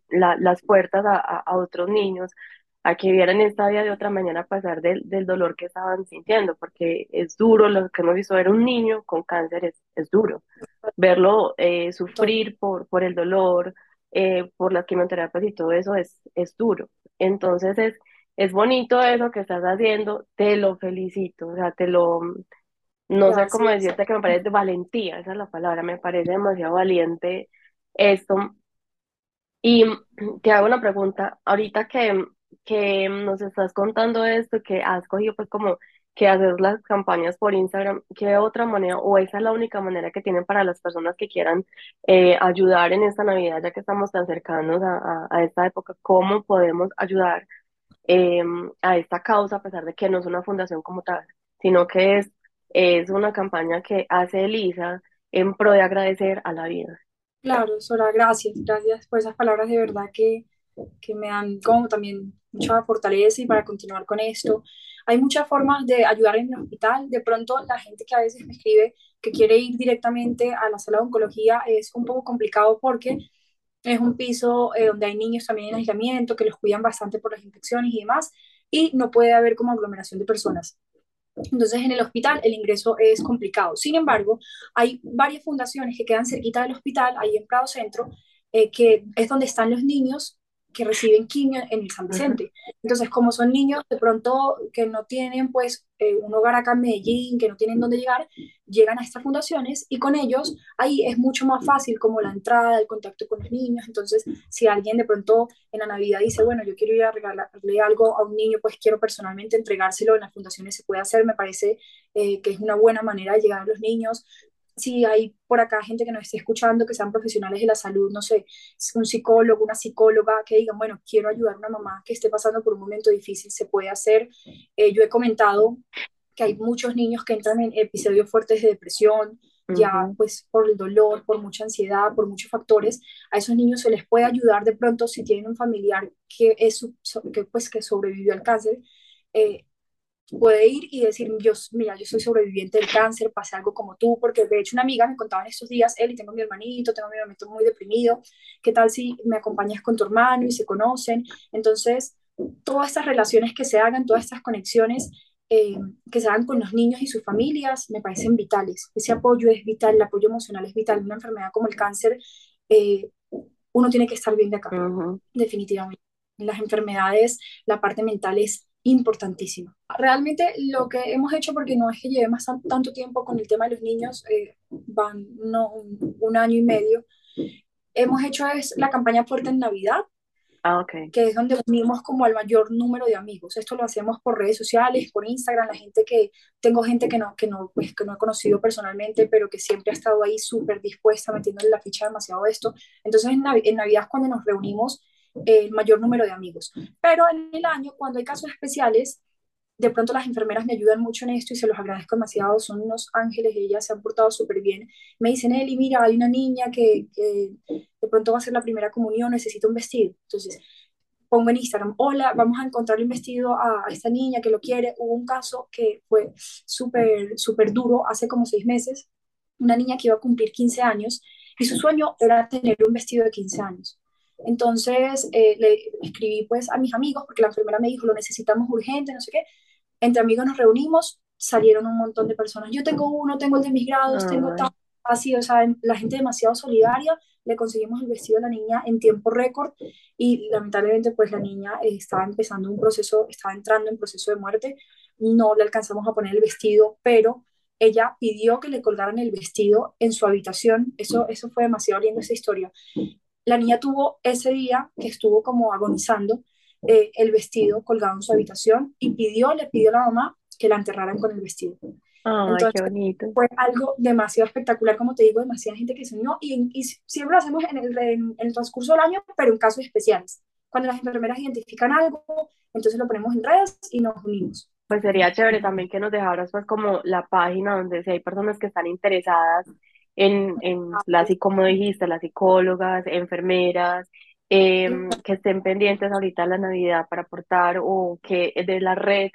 las puertas a, a, otros niños a que vieran esta vida de otra manera a pesar del, del, dolor que estaban sintiendo, porque es duro, lo que hemos visto ver un niño con cáncer es, es duro, verlo eh, sufrir por, por el dolor, eh, por las quimioterapias y todo eso es, es duro. Entonces es, es bonito eso que estás haciendo, te lo felicito, o sea, te lo, no sé cómo decirte que me parece valentía, esa es la palabra, me parece demasiado valiente esto. Y te hago una pregunta, ahorita que, que nos estás contando esto, que has cogido pues como que hacer las campañas por Instagram, ¿qué otra manera o esa es la única manera que tienen para las personas que quieran eh, ayudar en esta Navidad, ya que estamos tan cercanos a, a, esta época? ¿Cómo podemos ayudar em, a esta causa a pesar de que no es una fundación como tal, sino que es, es una campaña que hace Elisa en pro de agradecer a la vida? Claro, Sora, gracias, gracias por esas palabras de verdad que, que me dan como también mucha fortaleza y para continuar con esto. Hay muchas formas de ayudar en el hospital. De pronto, la gente que a veces me escribe que quiere ir directamente a la sala de oncología es un poco complicado porque es un piso eh, donde hay niños también en aislamiento que los cuidan bastante por las infecciones y demás, y no puede haber como aglomeración de personas. Entonces, en el hospital el ingreso es complicado. Sin embargo, hay varias fundaciones que quedan cerquita del hospital, ahí en Prado Centro, eh, que es donde están los niños que reciben quimio en el San Vicente. Entonces, como son niños de pronto que no tienen pues eh, un hogar acá en Medellín, que no tienen dónde llegar, llegan a estas fundaciones y con ellos ahí es mucho más fácil como la entrada, el contacto con los niños. Entonces, si alguien de pronto en la Navidad dice, bueno, yo quiero ir a regalarle algo a un niño, pues quiero personalmente entregárselo, en las fundaciones se puede hacer, me parece eh, que es una buena manera de llegar a los niños si hay por acá gente que nos esté escuchando, que sean profesionales de la salud, no sé, un psicólogo, una psicóloga, que digan, bueno, quiero ayudar a una mamá que esté pasando por un momento difícil, se puede hacer. Eh, yo he comentado que hay muchos niños que entran en episodios fuertes de depresión, ya pues por el dolor, por mucha ansiedad, por muchos factores, a esos niños se les puede ayudar de pronto si tienen un familiar que, es, que, pues, que sobrevivió al cáncer, eh, puede ir y decir, yo, mira, yo soy sobreviviente del cáncer, pasé algo como tú, porque de hecho una amiga me contaba en estos días, él y tengo mi hermanito, tengo mi hermanito muy deprimido, ¿qué tal si me acompañas con tu hermano y se conocen? Entonces, todas estas relaciones que se hagan, todas estas conexiones eh, que se hagan con los niños y sus familias, me parecen vitales. Ese apoyo es vital, el apoyo emocional es vital. Una enfermedad como el cáncer, eh, uno tiene que estar bien de acá, definitivamente. En las enfermedades, la parte mental es importantísimo. Realmente lo que hemos hecho, porque no es que llevemos tanto tiempo con el tema de los niños, eh, van no, un, año y medio, hemos hecho es la campaña Fuerte en Navidad, ah, okay. que es donde unimos como al mayor número de amigos. Esto lo hacemos por redes sociales, por Instagram, la gente que, tengo gente que no, que no, pues, que no he conocido personalmente, pero que siempre ha estado ahí súper dispuesta, metiéndole la ficha demasiado esto. Entonces en, en Navidad cuando nos reunimos, el mayor número de amigos. Pero en el año, cuando hay casos especiales, de pronto las enfermeras me ayudan mucho en esto y se los agradezco demasiado, son unos ángeles ellas se han portado súper bien. Me dicen, Eli, mira, hay una niña que, de pronto va a ser la primera comunión, necesita un vestido. Entonces, pongo en Instagram, hola, vamos a encontrarle un vestido a, esta niña que lo quiere. Hubo un caso que fue súper, súper duro, hace como seis meses, una niña que iba a cumplir 15 años y su sueño era tener un vestido de 15 años. Entonces eh, le escribí pues a mis amigos, porque la enfermera me dijo, lo necesitamos urgente, no sé qué. Entre amigos nos reunimos, salieron un montón de personas. Yo tengo uno, tengo el de mis grados, tengo tal, así, o sea, la gente demasiado solidaria. Le conseguimos el vestido a la niña en tiempo récord y lamentablemente pues la niña eh, estaba empezando un proceso, estaba entrando en proceso de muerte. No le alcanzamos a poner el vestido, pero ella pidió que le colgaran el vestido en su habitación. Eso, eso fue demasiado lindo esa historia la niña tuvo ese día que estuvo como agonizando eh, el vestido colgado en su habitación y pidió, le pidió a la mamá que la enterraran con el vestido. Ay, qué bonito. Fue algo demasiado espectacular, como te digo, demasiada gente que soñó y, y siempre lo hacemos en el, en el transcurso del año, pero en casos especiales. Cuando las enfermeras identifican algo, entonces lo ponemos en redes y nos unimos. Pues sería chévere también que nos dejaras pues como la página donde si hay personas que están interesadas en, en las, como dijiste, las psicólogas, enfermeras, em, que estén pendientes ahorita la Navidad para aportar o que de la red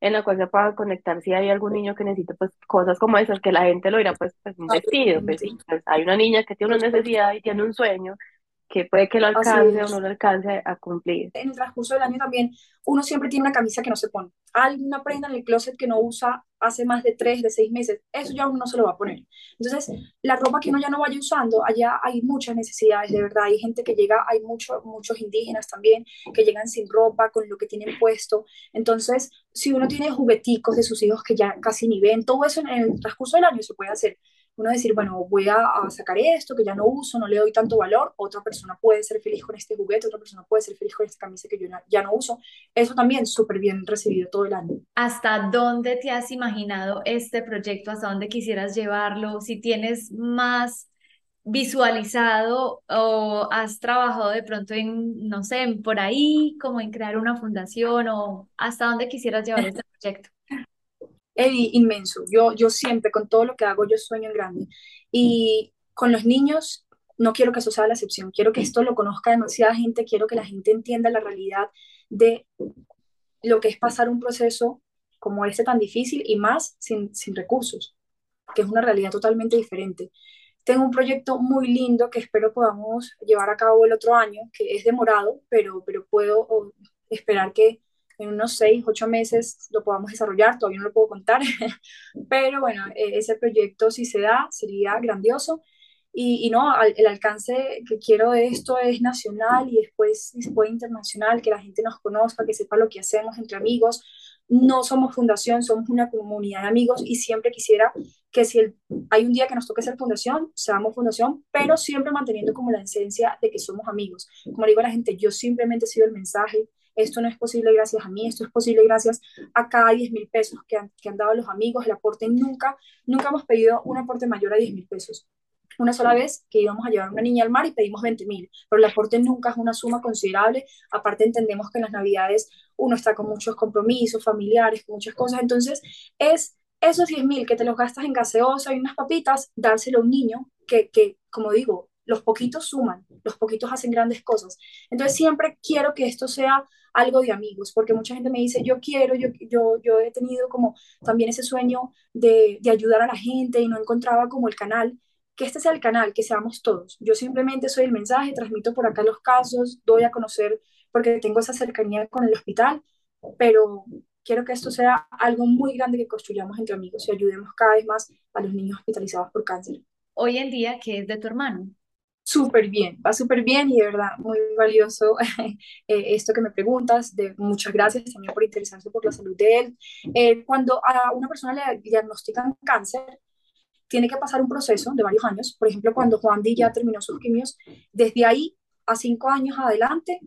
en la cual se pueda conectar si hay algún niño que necesite pues cosas como esas, que la gente lo dirá pues, pues un vestido, pues, pues, hay una niña que tiene una necesidad y tiene un sueño, que puede que lo alcance o no lo alcance a cumplir. En el transcurso del año también uno siempre tiene una camisa que no se pone. Alguna prenda en el closet que no usa hace más de tres, de seis meses, eso ya uno no se lo va a poner. Entonces, la ropa que uno ya no vaya usando, allá hay muchas necesidades, de verdad. Hay gente que llega, hay mucho, muchos indígenas también que llegan sin ropa, con lo que tienen puesto. Entonces, si uno tiene jugueticos de sus hijos que ya casi ni ven, todo eso en el transcurso del año se puede hacer uno decir, bueno, voy a, sacar esto que ya no uso, no le doy tanto valor, otra persona puede ser feliz con este juguete, otra persona puede ser feliz con esta camisa que yo ya no uso. Eso también súper bien recibido todo el año. ¿Hasta dónde te has imaginado este proyecto? ¿Hasta dónde quisieras llevarlo? Si tienes más visualizado o has trabajado de pronto en, no sé, por ahí, como en crear una fundación o hasta dónde quisieras llevar este proyecto? Eddie, inmenso. Yo, yo siempre, con todo lo que hago, yo sueño en grande. Y con los niños, no quiero que eso sea la excepción. Quiero que esto lo conozca demasiada gente. Quiero que la gente entienda la realidad de lo que es pasar un proceso como este tan difícil y más sin, sin recursos, que es una realidad totalmente diferente. Tengo un proyecto muy lindo que espero podamos llevar a cabo el otro año, que es demorado, pero, pero puedo esperar que en unos seis, ocho meses lo podamos desarrollar, todavía no lo puedo contar, pero bueno, e, ese proyecto si se da sería grandioso. Y, no, el alcance que quiero de esto es nacional y después, después internacional, que la gente nos conozca, que sepa lo que hacemos entre amigos. No somos fundación, somos una comunidad de amigos y siempre quisiera que si hay un día que nos toque ser fundación, seamos fundación, pero siempre manteniendo como la esencia de que somos amigos. Como digo a la gente, yo simplemente he sido el mensaje, esto no es posible gracias a mí, esto es posible gracias a cada 10 mil pesos que han, que han dado los amigos, el aporte nunca, nunca hemos pedido un aporte mayor a 10 mil pesos. Una sola vez que íbamos a llevar una niña al mar y pedimos 20 mil, pero el aporte nunca es una suma considerable. Aparte entendemos que en las navidades uno está con muchos compromisos familiares, con muchas cosas, entonces es esos 10 mil que te los gastas en gaseosa y unas papitas, dárselo a un niño que, que, como digo, los poquitos suman, los poquitos hacen grandes cosas. Entonces siempre quiero que esto sea algo de amigos, porque mucha gente me dice, yo quiero, yo, yo, yo he tenido como también ese sueño de, de ayudar a la gente y no encontraba como el canal, que este sea el canal, que seamos todos. Yo simplemente soy el mensaje, transmito por acá los casos, doy a conocer porque tengo esa cercanía con el hospital, pero quiero que esto sea algo muy grande que construyamos entre amigos y ayudemos cada vez más a los niños hospitalizados por cáncer. Hoy en día, ¿qué es de tu hermano? Súper bien, va súper bien y de verdad muy valioso eh, esto que me preguntas. De, muchas gracias también por interesarse por la salud de él. Eh, cuando a una persona le diagnostican cáncer, tiene que pasar un proceso de varios años. Por ejemplo, cuando Juan Di ya terminó sus quimios, desde ahí a cinco años adelante,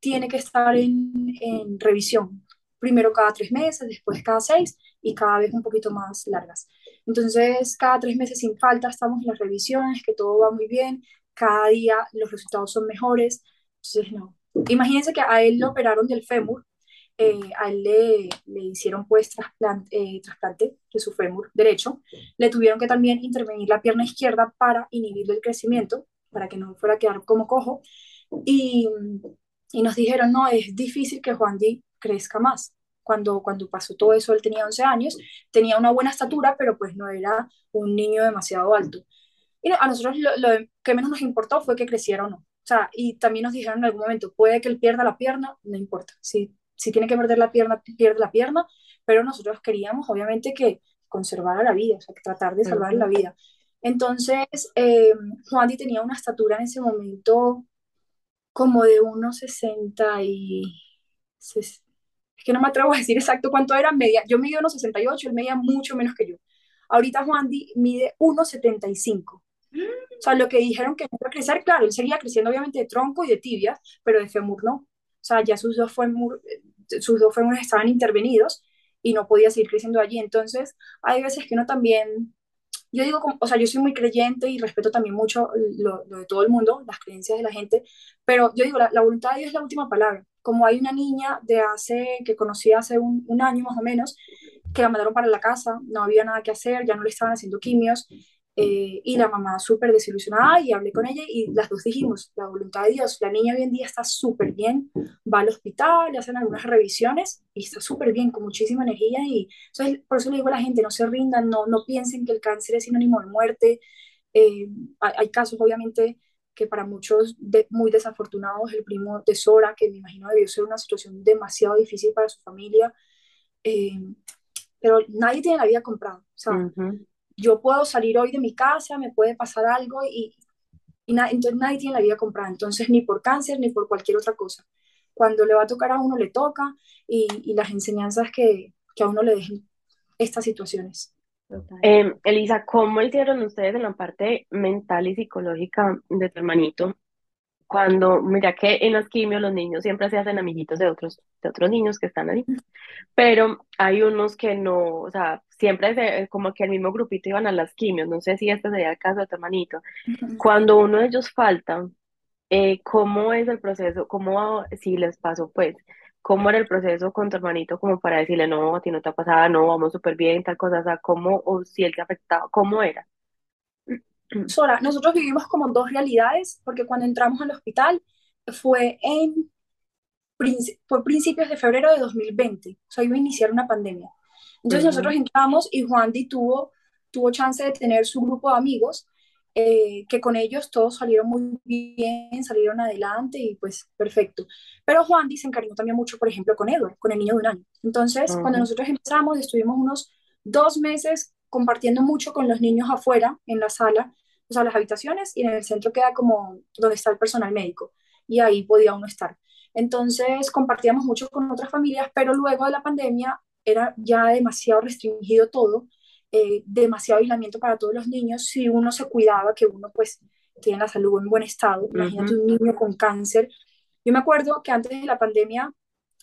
tiene que estar en, en revisión. Primero cada tres meses, después cada seis y cada vez un poquito más largas. Entonces, cada tres meses sin falta estamos en las revisiones, que todo va muy bien, cada día los resultados son mejores. Entonces, no. Imagínense que a él lo operaron del fémur, eh, a él le, le hicieron pues trasplante, eh, trasplante de su fémur derecho, le tuvieron que también intervenir la pierna izquierda para inhibirle el crecimiento, para que no fuera a quedar como cojo, y, y nos dijeron, no, es difícil que Juan Di crezca más cuando, cuando pasó todo eso, él tenía 11 años, tenía una buena estatura, pero pues no era un niño demasiado alto. Y a nosotros lo, que menos nos importó fue que creciera o no. O sea, y también nos dijeron en algún momento, puede que él pierda la pierna, no importa. Si, si tiene que perder la pierna, pierde la pierna, pero nosotros queríamos, obviamente, que conservara la vida, o sea, que tratar de salvar la vida. Entonces, eh, Juan Di tenía una estatura en ese momento como de unos 60 y que no me atrevo a decir exacto cuánto era, media, yo mido 1,68, él medía mucho menos que yo. Ahorita Juan Di mide 1,75. O sea, lo que dijeron que iba a crecer, claro, él seguía creciendo obviamente de tronco y de tibia, pero de fémur no. O sea, ya sus dos fémur, sus dos fémures estaban intervenidos y no podía seguir creciendo allí. Entonces, hay veces que uno también, yo digo, o sea, yo soy muy creyente y respeto también mucho lo, de todo el mundo, las creencias de la gente, pero yo digo, la, la voluntad de Dios es la última palabra como hay una niña de hace, que conocí hace un, año más o menos, que la mandaron para la casa, no había nada que hacer, ya no le estaban haciendo quimios, eh, y la mamá súper desilusionada y hablé con ella y las dos dijimos, la voluntad de Dios, la niña hoy en día está súper bien, va al hospital, le hacen algunas revisiones y está súper bien, con muchísima energía y por eso le digo a la gente, no se rindan, no, no piensen que el cáncer es sinónimo de muerte. Eh, hay, casos obviamente que para muchos de, muy desafortunados, el primo de Sora, que me imagino debió ser una situación demasiado difícil para su familia, eh, pero nadie tiene la vida comprada. O sea, yo puedo salir hoy de mi casa, me puede pasar algo y, y entonces nadie tiene la vida comprada, entonces ni por cáncer ni por cualquier otra cosa. Cuando le va a tocar a uno, le toca y, y las enseñanzas que, que, a uno le dejen estas situaciones. Eh, Elisa, ¿cómo hicieron ustedes en la parte mental y psicológica de tu hermanito? Cuando, mira que en los quimios los niños siempre se hacen amiguitos de otros, de otros niños que están ahí, pero hay unos que no, o sea, siempre como que el mismo grupito iban a las quimios, no sé si este sería el caso de tu hermanito. Cuando uno de ellos falta, eh, ¿cómo es el proceso? ¿Cómo, si les pasó, pues, cómo era el proceso con tu hermanito como para decirle, no, a ti no te ha pasado, no, vamos súper bien, tal cosa, o sea, cómo, o si él te afectaba, cómo era? Sora, nosotros vivimos como dos realidades, porque cuando entramos al hospital fue en fue principios de febrero de 2020, o sea, iba a iniciar una pandemia. Entonces nosotros entramos y Juan Di tuvo, tuvo chance de tener su grupo de amigos, eh, que con ellos todos salieron muy bien, salieron adelante y pues perfecto. Pero Juan se encariñó también mucho, por ejemplo, con Edward, con el niño de un año. Entonces, cuando nosotros empezamos, estuvimos unos dos meses compartiendo mucho con los niños afuera, en la sala, o sea, las habitaciones, y en el centro queda como donde está el personal médico, y ahí podía uno estar. Entonces compartíamos mucho con otras familias, pero luego de la pandemia era ya demasiado restringido todo, eh, demasiado aislamiento para todos los niños, si uno se cuidaba, que uno pues tiene la salud en buen estado, imagínate un niño con cáncer. Yo me acuerdo que antes de la pandemia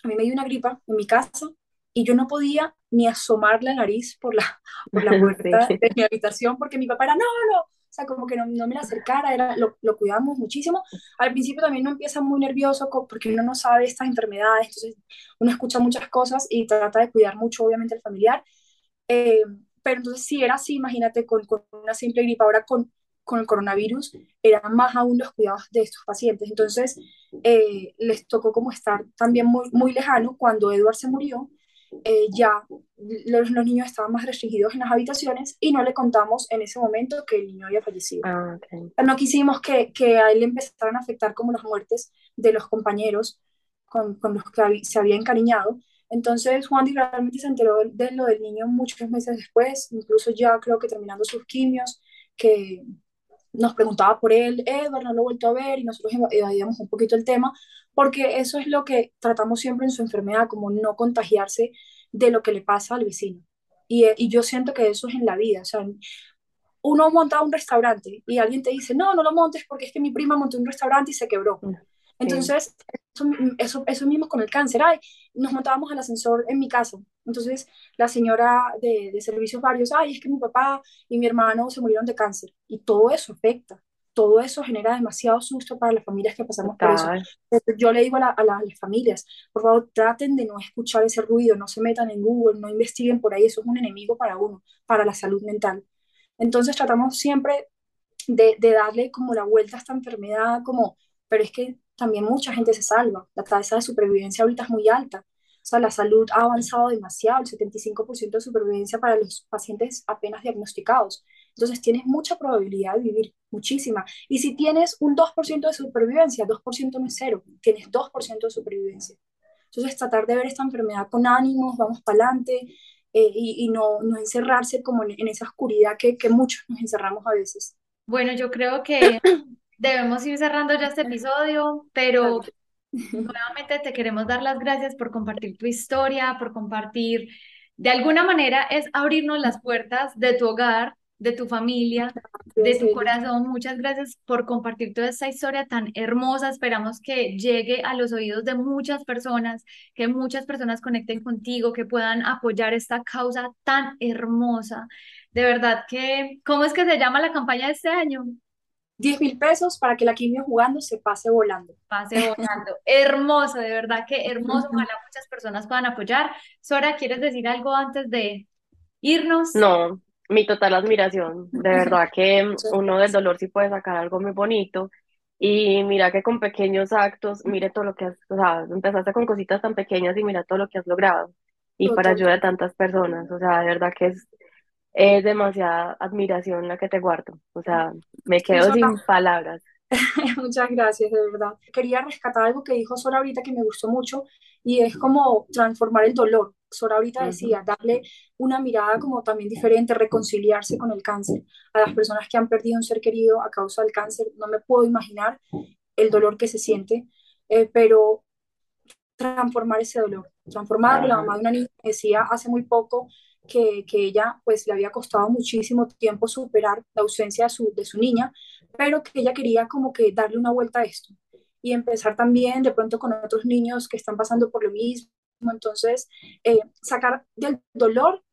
a mí me dio una gripa en mi casa y yo no podía ni asomar la nariz por la, por la puerta de mi habitación porque mi papá era, no, no, o sea, como que no, no me la acercara, era, lo, lo, cuidamos muchísimo. Al principio también uno empieza muy nervioso porque uno no sabe estas enfermedades, entonces uno escucha muchas cosas y trata de cuidar mucho, obviamente, al familiar. Eh, pero entonces si era así, imagínate, con, con una simple gripa, ahora con, con el coronavirus, eran más aún los cuidados de estos pacientes. Entonces, eh, les tocó como estar también muy, muy lejano cuando Edward se murió eh, ya los, niños estaban más restringidos en las habitaciones y no le contamos en ese momento que el niño había fallecido. Ah, no quisimos que, que, a él empezaran a afectar como las muertes de los compañeros con, con los que se había encariñado. Entonces Juan realmente se enteró de lo del niño muchos meses después, incluso ya creo que terminando sus quimios, que nos preguntaba por él, Edward no lo he vuelto a ver y nosotros evadíamos un poquito el tema, porque eso es lo que tratamos siempre en su enfermedad, como no contagiarse de lo que le pasa al vecino. Y, y yo siento que eso es en la vida, o sea, uno monta un restaurante y alguien te dice, no, no lo montes porque es que mi prima montó un restaurante y se quebró. Mm, Entonces, eso, eso, mismo con el cáncer. Ay, nos montábamos el ascensor en mi casa. Entonces, la señora de, de servicios varios, ay, es que mi papá y mi hermano se murieron de cáncer. Y todo eso afecta todo eso genera demasiado susto para las familias que pasamos por eso. yo le digo a, a, las familias, por favor, traten de no escuchar ese ruido, no se metan en Google, no investiguen por ahí, eso es un enemigo para uno, para la salud mental. Entonces tratamos siempre de, de darle como la vuelta a esta enfermedad, como, pero es que también mucha gente se salva, la tasa de supervivencia ahorita es muy alta. O sea, la salud ha avanzado demasiado, el 75% de supervivencia para los pacientes apenas diagnosticados. Entonces tienes mucha probabilidad de vivir, muchísima. Y si tienes un 2% de supervivencia, 2% no es cero, tienes 2% de supervivencia. Entonces tratar de ver esta enfermedad con ánimos, vamos para adelante eh, y, y, no, no encerrarse como en, esa oscuridad que, que muchos nos encerramos a veces. Bueno, yo creo que debemos ir cerrando ya este episodio, pero nuevamente te queremos dar las gracias por compartir tu historia, por compartir, de alguna manera es abrirnos las puertas de tu hogar de tu familia, de tu corazón. Muchas gracias por compartir toda esta historia tan hermosa. Esperamos que llegue a los oídos de muchas personas, que muchas personas conecten contigo, que puedan apoyar esta causa tan hermosa. De verdad que, ¿cómo es que se llama la campaña de este año? 10 mil pesos para que la quimio jugando se pase volando. Pase volando. hermoso, de verdad que hermoso. Ojalá muchas personas puedan apoyar. Sora, ¿quieres decir algo antes de irnos? No, mi total admiración. De verdad que uno del dolor sí puede sacar algo muy bonito. Y mira que con pequeños actos, mire todo lo que has, o sea, empezaste con cositas tan pequeñas y mira todo lo que has logrado. Y para ayudar a tantas personas, o sea, de verdad que es, es demasiada admiración la que te guardo. O sea, me quedo sin palabras. Muchas gracias, de verdad. Quería rescatar algo que dijo Sora ahorita que me gustó mucho y es como transformar el dolor. Sora ahorita decía, darle una mirada como también diferente, reconciliarse con el cáncer. A las personas que han perdido un ser querido a causa del cáncer, no me puedo imaginar el dolor que se siente, eh, pero transformar ese dolor, transformarlo. La mamá de una niña decía hace muy poco que, que, ella pues le había costado muchísimo tiempo superar la ausencia de su, de su niña, pero que ella quería como que darle una vuelta a esto y empezar también de pronto con otros niños que están pasando por lo mismo. Entonces, eh, sacar del dolor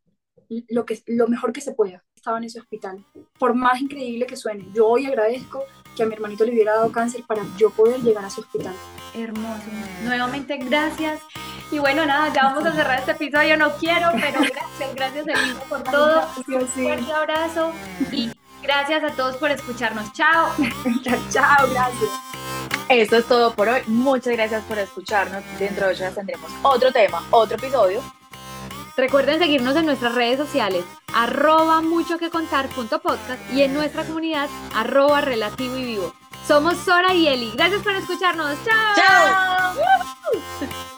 lo, que, lo mejor que se pueda. Estaba en ese hospital. Por más increíble que suene, yo hoy agradezco que a mi hermanito le hubiera dado cáncer para yo poder llegar a ese hospital. Hermoso. Nuevamente, gracias. Y bueno, nada, ya vamos a cerrar este episodio. No quiero, pero gracias, gracias Elisa por todo. Un fuerte abrazo y gracias a todos por escucharnos. Chao. Chao, gracias. Esto es todo por hoy. Muchas gracias por escucharnos. Dentro de ocho días tendremos otro tema, otro episodio. Recuerden seguirnos en nuestras redes sociales, arroba mucho que contar punto podcast y en nuestra comunidad, arroba relativo y vivo. Somos Sora y Eli. Gracias por escucharnos. ¡Chao! ¡Chao!